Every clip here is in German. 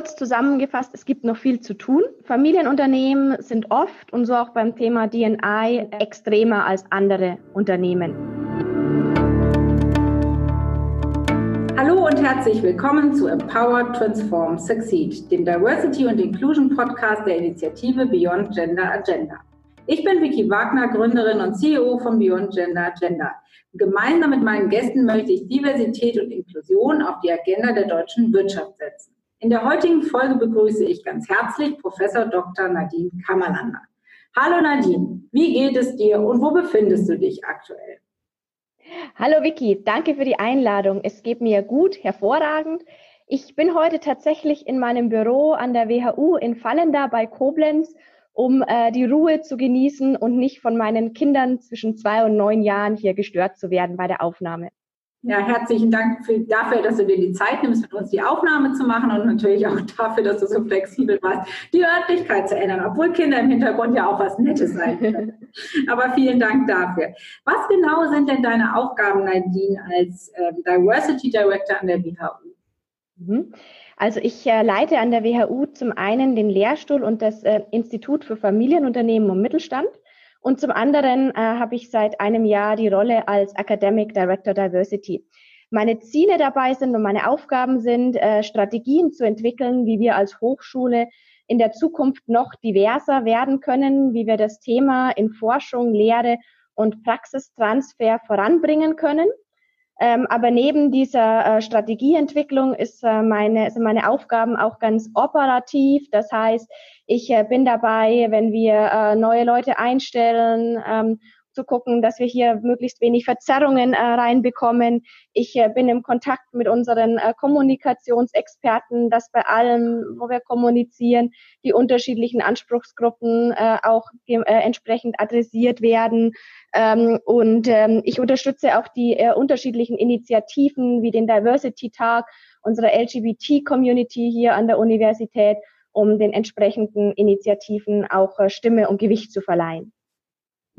kurz zusammengefasst, es gibt noch viel zu tun. Familienunternehmen sind oft und so auch beim Thema DNI extremer als andere Unternehmen. Hallo und herzlich willkommen zu Empower, Transform, Succeed, dem Diversity und Inclusion Podcast der Initiative Beyond Gender Agenda. Ich bin Vicky Wagner, Gründerin und CEO von Beyond Gender Agenda. Gemeinsam mit meinen Gästen möchte ich Diversität und Inklusion auf die Agenda der deutschen Wirtschaft setzen. In der heutigen Folge begrüße ich ganz herzlich Professor Dr. Nadine Kammerlander. Hallo Nadine, wie geht es dir und wo befindest du dich aktuell? Hallo Vicky, danke für die Einladung. Es geht mir gut, hervorragend. Ich bin heute tatsächlich in meinem Büro an der WHU in Fallenda bei Koblenz, um äh, die Ruhe zu genießen und nicht von meinen Kindern zwischen zwei und neun Jahren hier gestört zu werden bei der Aufnahme. Ja, herzlichen Dank für, dafür, dass du dir die Zeit nimmst, mit uns die Aufnahme zu machen und natürlich auch dafür, dass du so flexibel warst, die Örtlichkeit zu ändern, obwohl Kinder im Hintergrund ja auch was Nettes sein können. Aber vielen Dank dafür. Was genau sind denn deine Aufgaben, Nadine, als ähm, Diversity Director an der WHU? Mhm. Also ich äh, leite an der WHU zum einen den Lehrstuhl und das äh, Institut für Familienunternehmen und Mittelstand. Und zum anderen äh, habe ich seit einem Jahr die Rolle als Academic Director Diversity. Meine Ziele dabei sind und meine Aufgaben sind, äh, Strategien zu entwickeln, wie wir als Hochschule in der Zukunft noch diverser werden können, wie wir das Thema in Forschung, Lehre und Praxistransfer voranbringen können. Ähm, aber neben dieser äh, Strategieentwicklung ist, äh, meine, sind meine Aufgaben auch ganz operativ. Das heißt, ich äh, bin dabei, wenn wir äh, neue Leute einstellen, ähm, zu gucken, dass wir hier möglichst wenig Verzerrungen äh, reinbekommen. Ich äh, bin im Kontakt mit unseren äh, Kommunikationsexperten, dass bei allem, wo wir kommunizieren, die unterschiedlichen Anspruchsgruppen äh, auch äh, entsprechend adressiert werden. Ähm, und ähm, ich unterstütze auch die äh, unterschiedlichen Initiativen wie den Diversity Tag unserer LGBT-Community hier an der Universität, um den entsprechenden Initiativen auch Stimme und Gewicht zu verleihen.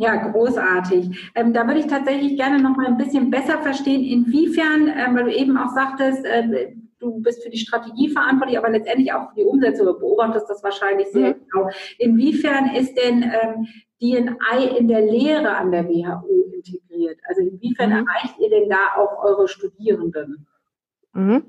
Ja, großartig. Ähm, da würde ich tatsächlich gerne noch mal ein bisschen besser verstehen, inwiefern, ähm, weil du eben auch sagtest, äh, du bist für die Strategie verantwortlich, aber letztendlich auch für die Umsetzung. Du beobachtest das wahrscheinlich sehr mhm. genau. Inwiefern ist denn ähm, DNI in der Lehre an der WHU integriert? Also inwiefern mhm. erreicht ihr denn da auch eure Studierenden? Mhm.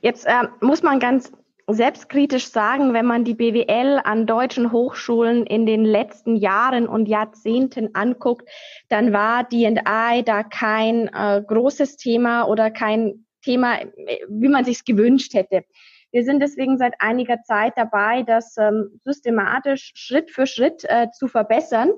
Jetzt äh, muss man ganz selbstkritisch sagen, wenn man die BWL an deutschen Hochschulen in den letzten Jahren und Jahrzehnten anguckt, dann war D&I da kein äh, großes Thema oder kein Thema, wie man sich gewünscht hätte. Wir sind deswegen seit einiger Zeit dabei, das ähm, systematisch Schritt für Schritt äh, zu verbessern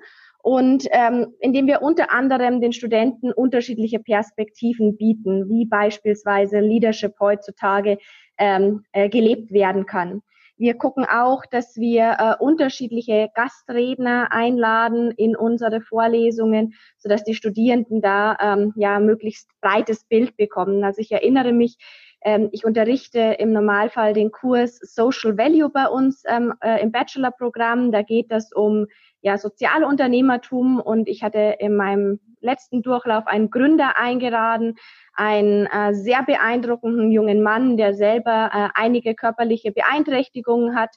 und ähm, indem wir unter anderem den Studenten unterschiedliche Perspektiven bieten, wie beispielsweise Leadership heutzutage ähm, äh, gelebt werden kann. Wir gucken auch, dass wir äh, unterschiedliche Gastredner einladen in unsere Vorlesungen, sodass die Studierenden da ähm, ja möglichst breites Bild bekommen. Also ich erinnere mich, ähm, ich unterrichte im Normalfall den Kurs Social Value bei uns ähm, äh, im Bachelorprogramm. Da geht es um ja, Sozialunternehmertum und ich hatte in meinem letzten Durchlauf einen Gründer eingeladen, einen äh, sehr beeindruckenden jungen Mann, der selber äh, einige körperliche Beeinträchtigungen hat,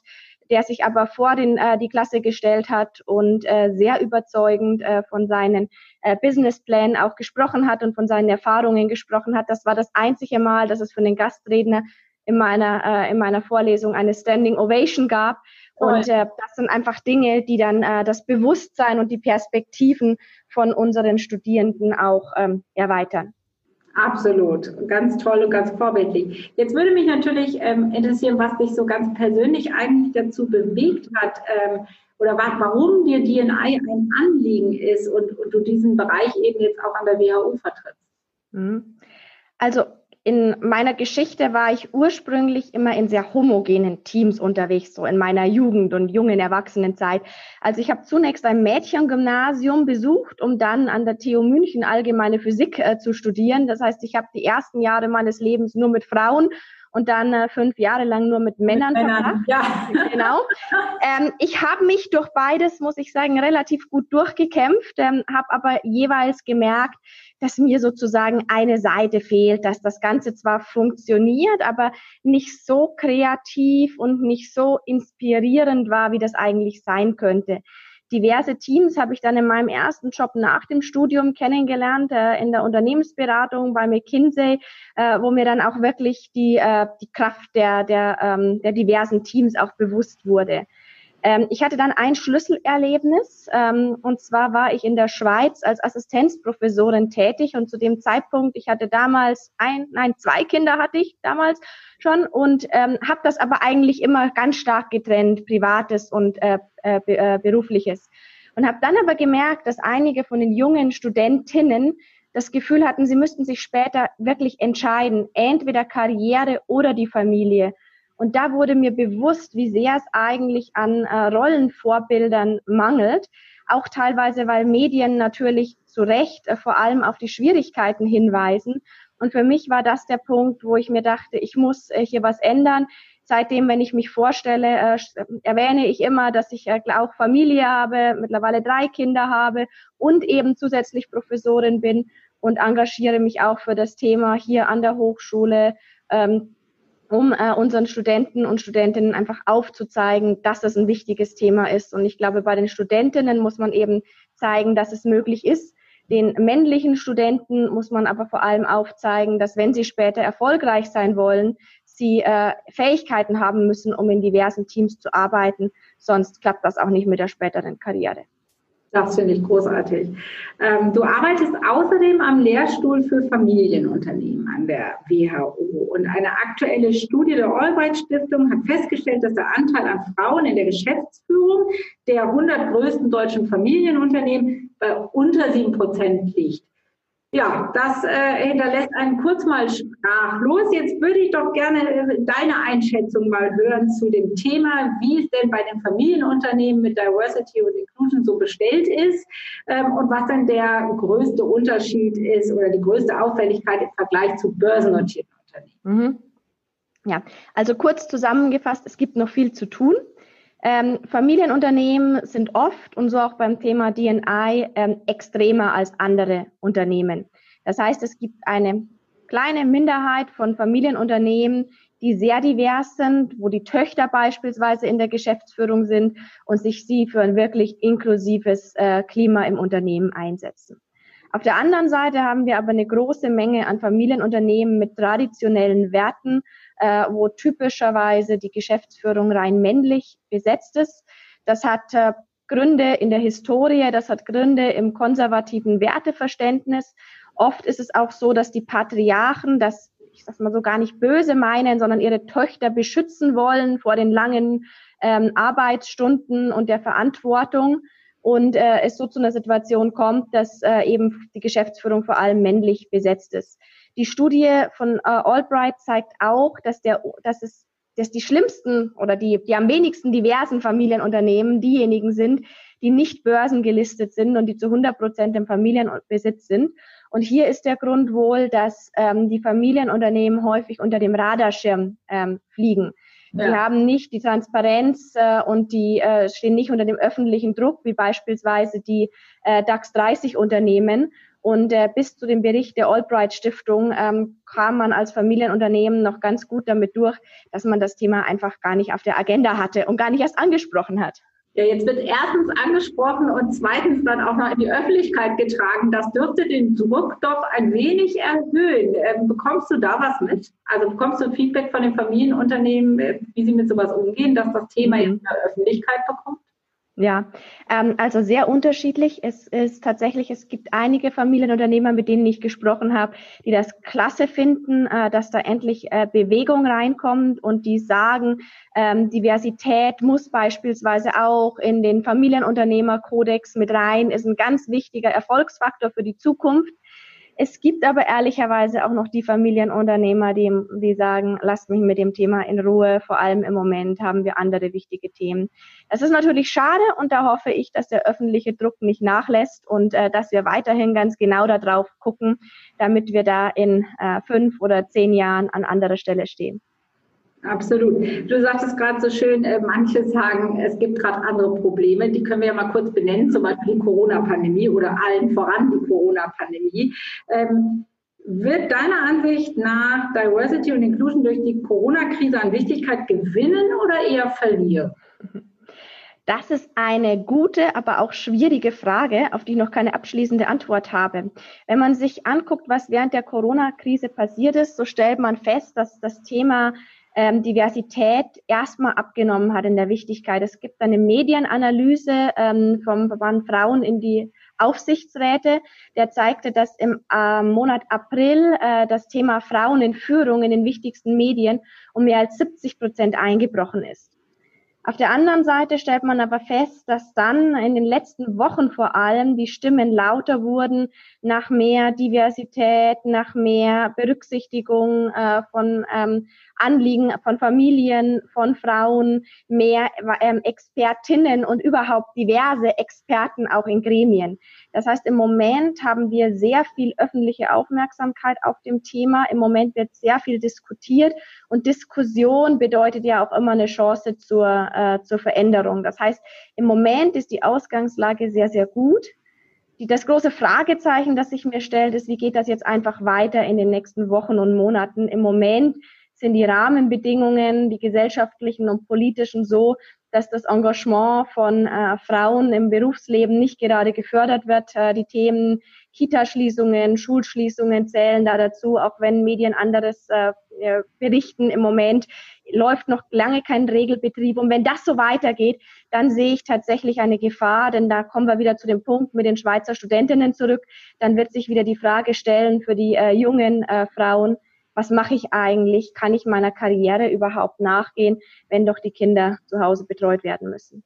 der sich aber vor den, äh, die Klasse gestellt hat und äh, sehr überzeugend äh, von seinen äh, Businessplänen auch gesprochen hat und von seinen Erfahrungen gesprochen hat. Das war das einzige Mal, dass es für den Gastredner in meiner, äh, in meiner Vorlesung eine Standing Ovation gab. Und äh, das sind einfach Dinge, die dann äh, das Bewusstsein und die Perspektiven von unseren Studierenden auch ähm, erweitern. Absolut, ganz toll und ganz vorbildlich. Jetzt würde mich natürlich ähm, interessieren, was dich so ganz persönlich eigentlich dazu bewegt hat ähm, oder warum dir DNI ein Anliegen ist und, und, du diesen Bereich eben jetzt auch an der WHO vertrittst. Mhm. Also in meiner Geschichte war ich ursprünglich immer in sehr homogenen Teams unterwegs, so in meiner Jugend und jungen Erwachsenenzeit. Also ich habe zunächst ein Mädchengymnasium besucht, um dann an der TU München allgemeine Physik äh, zu studieren. Das heißt, ich habe die ersten Jahre meines Lebens nur mit Frauen und dann äh, fünf Jahre lang nur mit Männern, mit Männern verbracht. Ja. Genau. Ähm, ich habe mich durch beides, muss ich sagen, relativ gut durchgekämpft, ähm, habe aber jeweils gemerkt, dass mir sozusagen eine Seite fehlt, dass das Ganze zwar funktioniert, aber nicht so kreativ und nicht so inspirierend war, wie das eigentlich sein könnte. Diverse Teams habe ich dann in meinem ersten Job nach dem Studium kennengelernt, äh, in der Unternehmensberatung bei McKinsey, äh, wo mir dann auch wirklich die, äh, die Kraft der, der, ähm, der diversen Teams auch bewusst wurde. Ähm, ich hatte dann ein Schlüsselerlebnis ähm, und zwar war ich in der Schweiz als Assistenzprofessorin tätig und zu dem Zeitpunkt, ich hatte damals ein, nein, zwei Kinder hatte ich damals schon und ähm, habe das aber eigentlich immer ganz stark getrennt, privates und äh, äh, äh berufliches. Und habe dann aber gemerkt, dass einige von den jungen Studentinnen das Gefühl hatten, sie müssten sich später wirklich entscheiden, entweder Karriere oder die Familie. Und da wurde mir bewusst, wie sehr es eigentlich an äh, Rollenvorbildern mangelt. Auch teilweise, weil Medien natürlich zu Recht äh, vor allem auf die Schwierigkeiten hinweisen. Und für mich war das der Punkt, wo ich mir dachte, ich muss äh, hier was ändern. Seitdem, wenn ich mich vorstelle, äh, erwähne ich immer, dass ich äh, auch Familie habe, mittlerweile drei Kinder habe und eben zusätzlich Professorin bin und engagiere mich auch für das Thema hier an der Hochschule. Ähm, um äh, unseren Studenten und Studentinnen einfach aufzuzeigen, dass das ein wichtiges Thema ist. Und ich glaube, bei den Studentinnen muss man eben zeigen, dass es möglich ist. Den männlichen Studenten muss man aber vor allem aufzeigen, dass wenn sie später erfolgreich sein wollen, sie äh, Fähigkeiten haben müssen, um in diversen Teams zu arbeiten. Sonst klappt das auch nicht mit der späteren Karriere. Das finde ich großartig. Ähm, du arbeitest außerdem am Lehrstuhl für Familienunternehmen an der WHO. Und eine aktuelle Studie der Albright Stiftung hat festgestellt, dass der Anteil an Frauen in der Geschäftsführung der 100 größten deutschen Familienunternehmen bei unter 7 Prozent liegt. Ja, das äh, hinterlässt einen kurz mal sprachlos. Jetzt würde ich doch gerne äh, deine Einschätzung mal hören zu dem Thema, wie es denn bei den Familienunternehmen mit Diversity und Inclusion so bestellt ist ähm, und was denn der größte Unterschied ist oder die größte Auffälligkeit im Vergleich zu börsennotierten Unternehmen. Mhm. Ja, also kurz zusammengefasst, es gibt noch viel zu tun. Ähm, Familienunternehmen sind oft und so auch beim Thema DNI ähm, extremer als andere Unternehmen. Das heißt, es gibt eine kleine Minderheit von Familienunternehmen, die sehr divers sind, wo die Töchter beispielsweise in der Geschäftsführung sind und sich sie für ein wirklich inklusives äh, Klima im Unternehmen einsetzen. Auf der anderen Seite haben wir aber eine große Menge an Familienunternehmen mit traditionellen Werten, äh, wo typischerweise die Geschäftsführung rein männlich besetzt ist. Das hat äh, Gründe in der Historie, das hat Gründe im konservativen Werteverständnis. Oft ist es auch so, dass die Patriarchen das, ich sag mal so gar nicht böse meinen, sondern ihre Töchter beschützen wollen vor den langen ähm, Arbeitsstunden und der Verantwortung und äh, es so zu einer Situation kommt, dass äh, eben die Geschäftsführung vor allem männlich besetzt ist. Die Studie von äh, Albright zeigt auch, dass der, dass es dass die schlimmsten oder die, die am wenigsten diversen Familienunternehmen diejenigen sind, die nicht börsengelistet sind und die zu 100 Prozent im Familienbesitz sind. Und hier ist der Grund wohl, dass ähm, die Familienunternehmen häufig unter dem Radarschirm ähm, fliegen. Ja. Die haben nicht die Transparenz äh, und die äh, stehen nicht unter dem öffentlichen Druck, wie beispielsweise die äh, DAX 30 Unternehmen. Und äh, bis zu dem Bericht der Albright Stiftung ähm, kam man als Familienunternehmen noch ganz gut damit durch, dass man das Thema einfach gar nicht auf der Agenda hatte und gar nicht erst angesprochen hat. Ja, jetzt wird erstens angesprochen und zweitens dann auch noch in die Öffentlichkeit getragen. Das dürfte den Druck doch ein wenig erhöhen. Ähm, bekommst du da was mit? Also bekommst du Feedback von den Familienunternehmen, äh, wie sie mit sowas umgehen, dass das Thema mhm. in der Öffentlichkeit bekommt? Ja, ähm, also sehr unterschiedlich. Es ist tatsächlich, es gibt einige Familienunternehmer, mit denen ich gesprochen habe, die das klasse finden, äh, dass da endlich äh, Bewegung reinkommt und die sagen, ähm, Diversität muss beispielsweise auch in den Familienunternehmerkodex mit rein, ist ein ganz wichtiger Erfolgsfaktor für die Zukunft. Es gibt aber ehrlicherweise auch noch die Familienunternehmer, die, die sagen, lasst mich mit dem Thema in Ruhe. Vor allem im Moment haben wir andere wichtige Themen. Das ist natürlich schade und da hoffe ich, dass der öffentliche Druck nicht nachlässt und äh, dass wir weiterhin ganz genau darauf gucken, damit wir da in äh, fünf oder zehn Jahren an anderer Stelle stehen. Absolut. Du sagtest gerade so schön, äh, manche sagen, es gibt gerade andere Probleme. Die können wir ja mal kurz benennen, zum Beispiel die Corona-Pandemie oder allen voran die Corona-Pandemie. Ähm, wird deiner Ansicht nach Diversity und Inclusion durch die Corona-Krise an Wichtigkeit gewinnen oder eher verlieren? Das ist eine gute, aber auch schwierige Frage, auf die ich noch keine abschließende Antwort habe. Wenn man sich anguckt, was während der Corona-Krise passiert ist, so stellt man fest, dass das Thema ähm, Diversität erstmal abgenommen hat in der Wichtigkeit. Es gibt eine Medienanalyse ähm, vom Verband Frauen in die Aufsichtsräte, der zeigte, dass im äh, Monat April äh, das Thema Frauen in Führung in den wichtigsten Medien um mehr als 70 Prozent eingebrochen ist. Auf der anderen Seite stellt man aber fest, dass dann in den letzten Wochen vor allem die Stimmen lauter wurden nach mehr Diversität, nach mehr Berücksichtigung äh, von ähm, Anliegen von Familien, von Frauen, mehr ähm, Expertinnen und überhaupt diverse Experten auch in Gremien. Das heißt, im Moment haben wir sehr viel öffentliche Aufmerksamkeit auf dem Thema. Im Moment wird sehr viel diskutiert und Diskussion bedeutet ja auch immer eine Chance zur, äh, zur Veränderung. Das heißt, im Moment ist die Ausgangslage sehr, sehr gut. Die, das große Fragezeichen, das sich mir stellt, ist, wie geht das jetzt einfach weiter in den nächsten Wochen und Monaten? Im Moment sind die Rahmenbedingungen, die gesellschaftlichen und politischen so, dass das Engagement von äh, Frauen im Berufsleben nicht gerade gefördert wird. Äh, die Themen Kitaschließungen, Schulschließungen zählen da dazu, auch wenn Medien anderes äh, berichten. Im Moment läuft noch lange kein Regelbetrieb. Und wenn das so weitergeht, dann sehe ich tatsächlich eine Gefahr, denn da kommen wir wieder zu dem Punkt mit den Schweizer Studentinnen zurück. Dann wird sich wieder die Frage stellen für die äh, jungen äh, Frauen, was mache ich eigentlich? Kann ich meiner Karriere überhaupt nachgehen, wenn doch die Kinder zu Hause betreut werden müssen?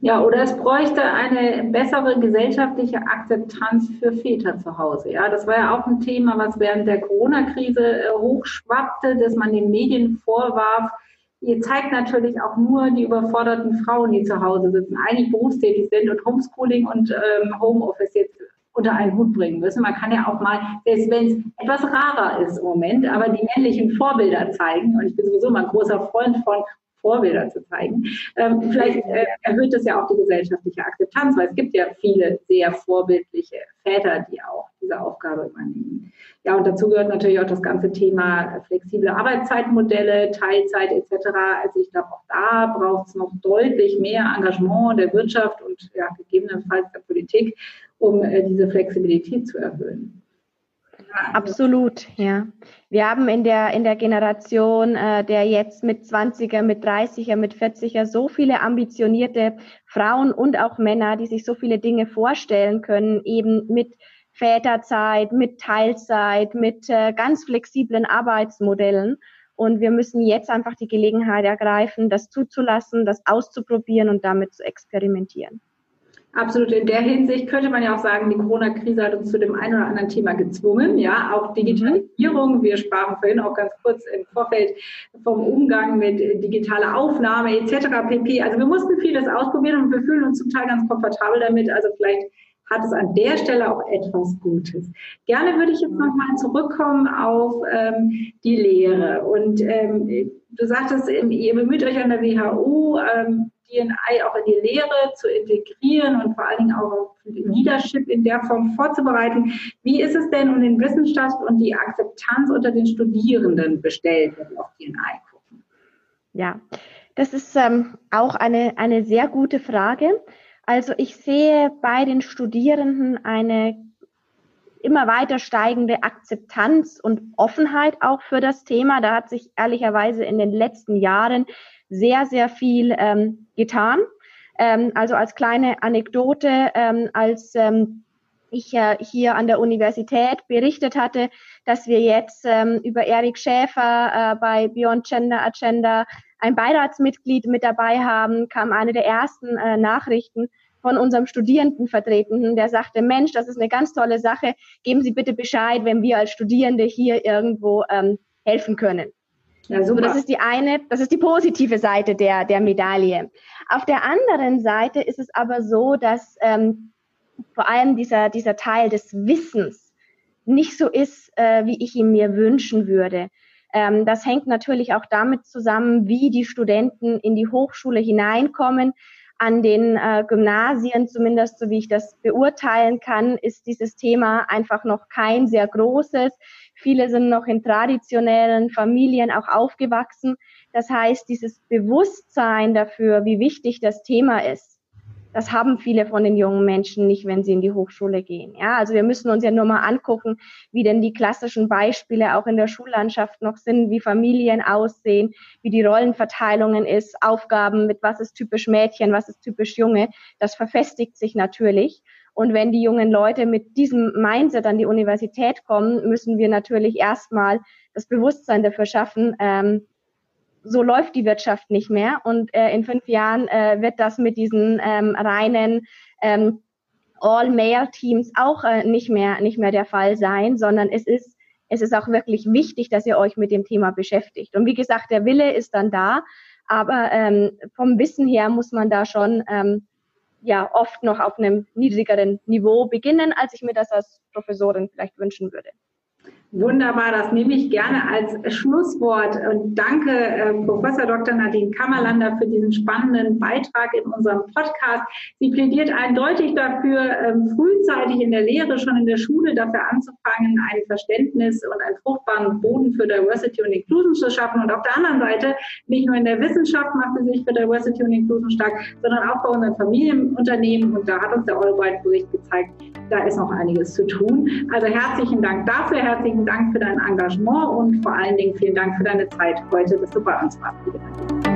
Ja, oder es bräuchte eine bessere gesellschaftliche Akzeptanz für Väter zu Hause. Ja, das war ja auch ein Thema, was während der Corona-Krise äh, hochschwappte, dass man den Medien vorwarf, ihr zeigt natürlich auch nur die überforderten Frauen, die zu Hause sitzen, eigentlich berufstätig sind und Homeschooling und ähm, Homeoffice jetzt unter einen Hut bringen müssen. Man kann ja auch mal, selbst wenn es etwas rarer ist im Moment, aber die männlichen Vorbilder zeigen. Und ich bin sowieso mal ein großer Freund von Vorbilder zu zeigen. Ähm, vielleicht äh, erhöht das ja auch die gesellschaftliche Akzeptanz, weil es gibt ja viele sehr vorbildliche Väter, die auch diese Aufgabe übernehmen. Ja, und dazu gehört natürlich auch das ganze Thema flexible Arbeitszeitmodelle, Teilzeit etc. Also ich glaube, auch da braucht es noch deutlich mehr Engagement der Wirtschaft und ja, gegebenenfalls der Politik, um äh, diese Flexibilität zu erhöhen. Absolut, ja. Wir haben in der, in der Generation äh, der jetzt mit 20er, mit 30er, mit 40er so viele ambitionierte Frauen und auch Männer, die sich so viele Dinge vorstellen können, eben mit Väterzeit, mit Teilzeit, mit äh, ganz flexiblen Arbeitsmodellen. Und wir müssen jetzt einfach die Gelegenheit ergreifen, das zuzulassen, das auszuprobieren und damit zu experimentieren. Absolut. In der Hinsicht könnte man ja auch sagen, die Corona-Krise hat uns zu dem einen oder anderen Thema gezwungen. Ja, auch Digitalisierung. Wir sprachen vorhin auch ganz kurz im Vorfeld vom Umgang mit digitaler Aufnahme etc. pp. Also wir mussten vieles ausprobieren und wir fühlen uns zum Teil ganz komfortabel damit. Also vielleicht hat es an der Stelle auch etwas Gutes. Gerne würde ich jetzt nochmal zurückkommen auf ähm, die Lehre. Und ähm, du sagtest, ihr bemüht euch an der WHO, ähm, DNI auch in die Lehre zu integrieren und vor allen Dingen auch auf Leadership in der Form vorzubereiten. Wie ist es denn um den Wissenschaft und die Akzeptanz unter den Studierenden bestellt, wenn wir auf DNI gucken? Ja, das ist ähm, auch eine, eine sehr gute Frage. Also ich sehe bei den Studierenden eine immer weiter steigende Akzeptanz und Offenheit auch für das Thema. Da hat sich ehrlicherweise in den letzten Jahren sehr, sehr viel ähm, getan. Ähm, also als kleine Anekdote, ähm, als ähm, ich äh, hier an der Universität berichtet hatte, dass wir jetzt ähm, über Erik Schäfer äh, bei Beyond Gender Agenda ein Beiratsmitglied mit dabei haben, kam eine der ersten äh, Nachrichten von unserem Studierendenvertretenden, der sagte, Mensch, das ist eine ganz tolle Sache, geben Sie bitte Bescheid, wenn wir als Studierende hier irgendwo ähm, helfen können. Ja, super. So, das ist die eine, das ist die positive Seite der, der Medaille. Auf der anderen Seite ist es aber so, dass ähm, vor allem dieser, dieser Teil des Wissens nicht so ist, äh, wie ich ihn mir wünschen würde. Ähm, das hängt natürlich auch damit zusammen, wie die Studenten in die Hochschule hineinkommen. An den äh, Gymnasien, zumindest so wie ich das beurteilen kann, ist dieses Thema einfach noch kein sehr großes. Viele sind noch in traditionellen Familien auch aufgewachsen. Das heißt, dieses Bewusstsein dafür, wie wichtig das Thema ist, das haben viele von den jungen Menschen nicht, wenn sie in die Hochschule gehen. Ja, also wir müssen uns ja nur mal angucken, wie denn die klassischen Beispiele auch in der Schullandschaft noch sind, wie Familien aussehen, wie die Rollenverteilungen ist, Aufgaben mit was ist typisch Mädchen, was ist typisch Junge. Das verfestigt sich natürlich. Und wenn die jungen Leute mit diesem Mindset an die Universität kommen, müssen wir natürlich erstmal das Bewusstsein dafür schaffen, ähm, so läuft die Wirtschaft nicht mehr. Und äh, in fünf Jahren äh, wird das mit diesen ähm, reinen ähm, All-Male-Teams auch äh, nicht mehr nicht mehr der Fall sein, sondern es ist es ist auch wirklich wichtig, dass ihr euch mit dem Thema beschäftigt. Und wie gesagt, der Wille ist dann da, aber ähm, vom Wissen her muss man da schon ähm, ja oft noch auf einem niedrigeren Niveau beginnen, als ich mir das als Professorin vielleicht wünschen würde. Wunderbar, das nehme ich gerne als Schlusswort. Und danke, äh, Professor Dr. Nadine Kammerlander, für diesen spannenden Beitrag in unserem Podcast. Sie plädiert eindeutig dafür, ähm, frühzeitig in der Lehre, schon in der Schule dafür anzufangen, ein Verständnis und einen fruchtbaren Boden für Diversity und Inclusion zu schaffen. Und auf der anderen Seite, nicht nur in der Wissenschaft macht sie sich für Diversity und Inclusion stark, sondern auch bei unseren Familienunternehmen. Und da hat uns der Albright-Bericht gezeigt, da ist noch einiges zu tun. Also herzlichen Dank dafür, herzlichen Dank für dein Engagement und vor allen Dingen vielen Dank für deine Zeit heute, dass du bei uns warst.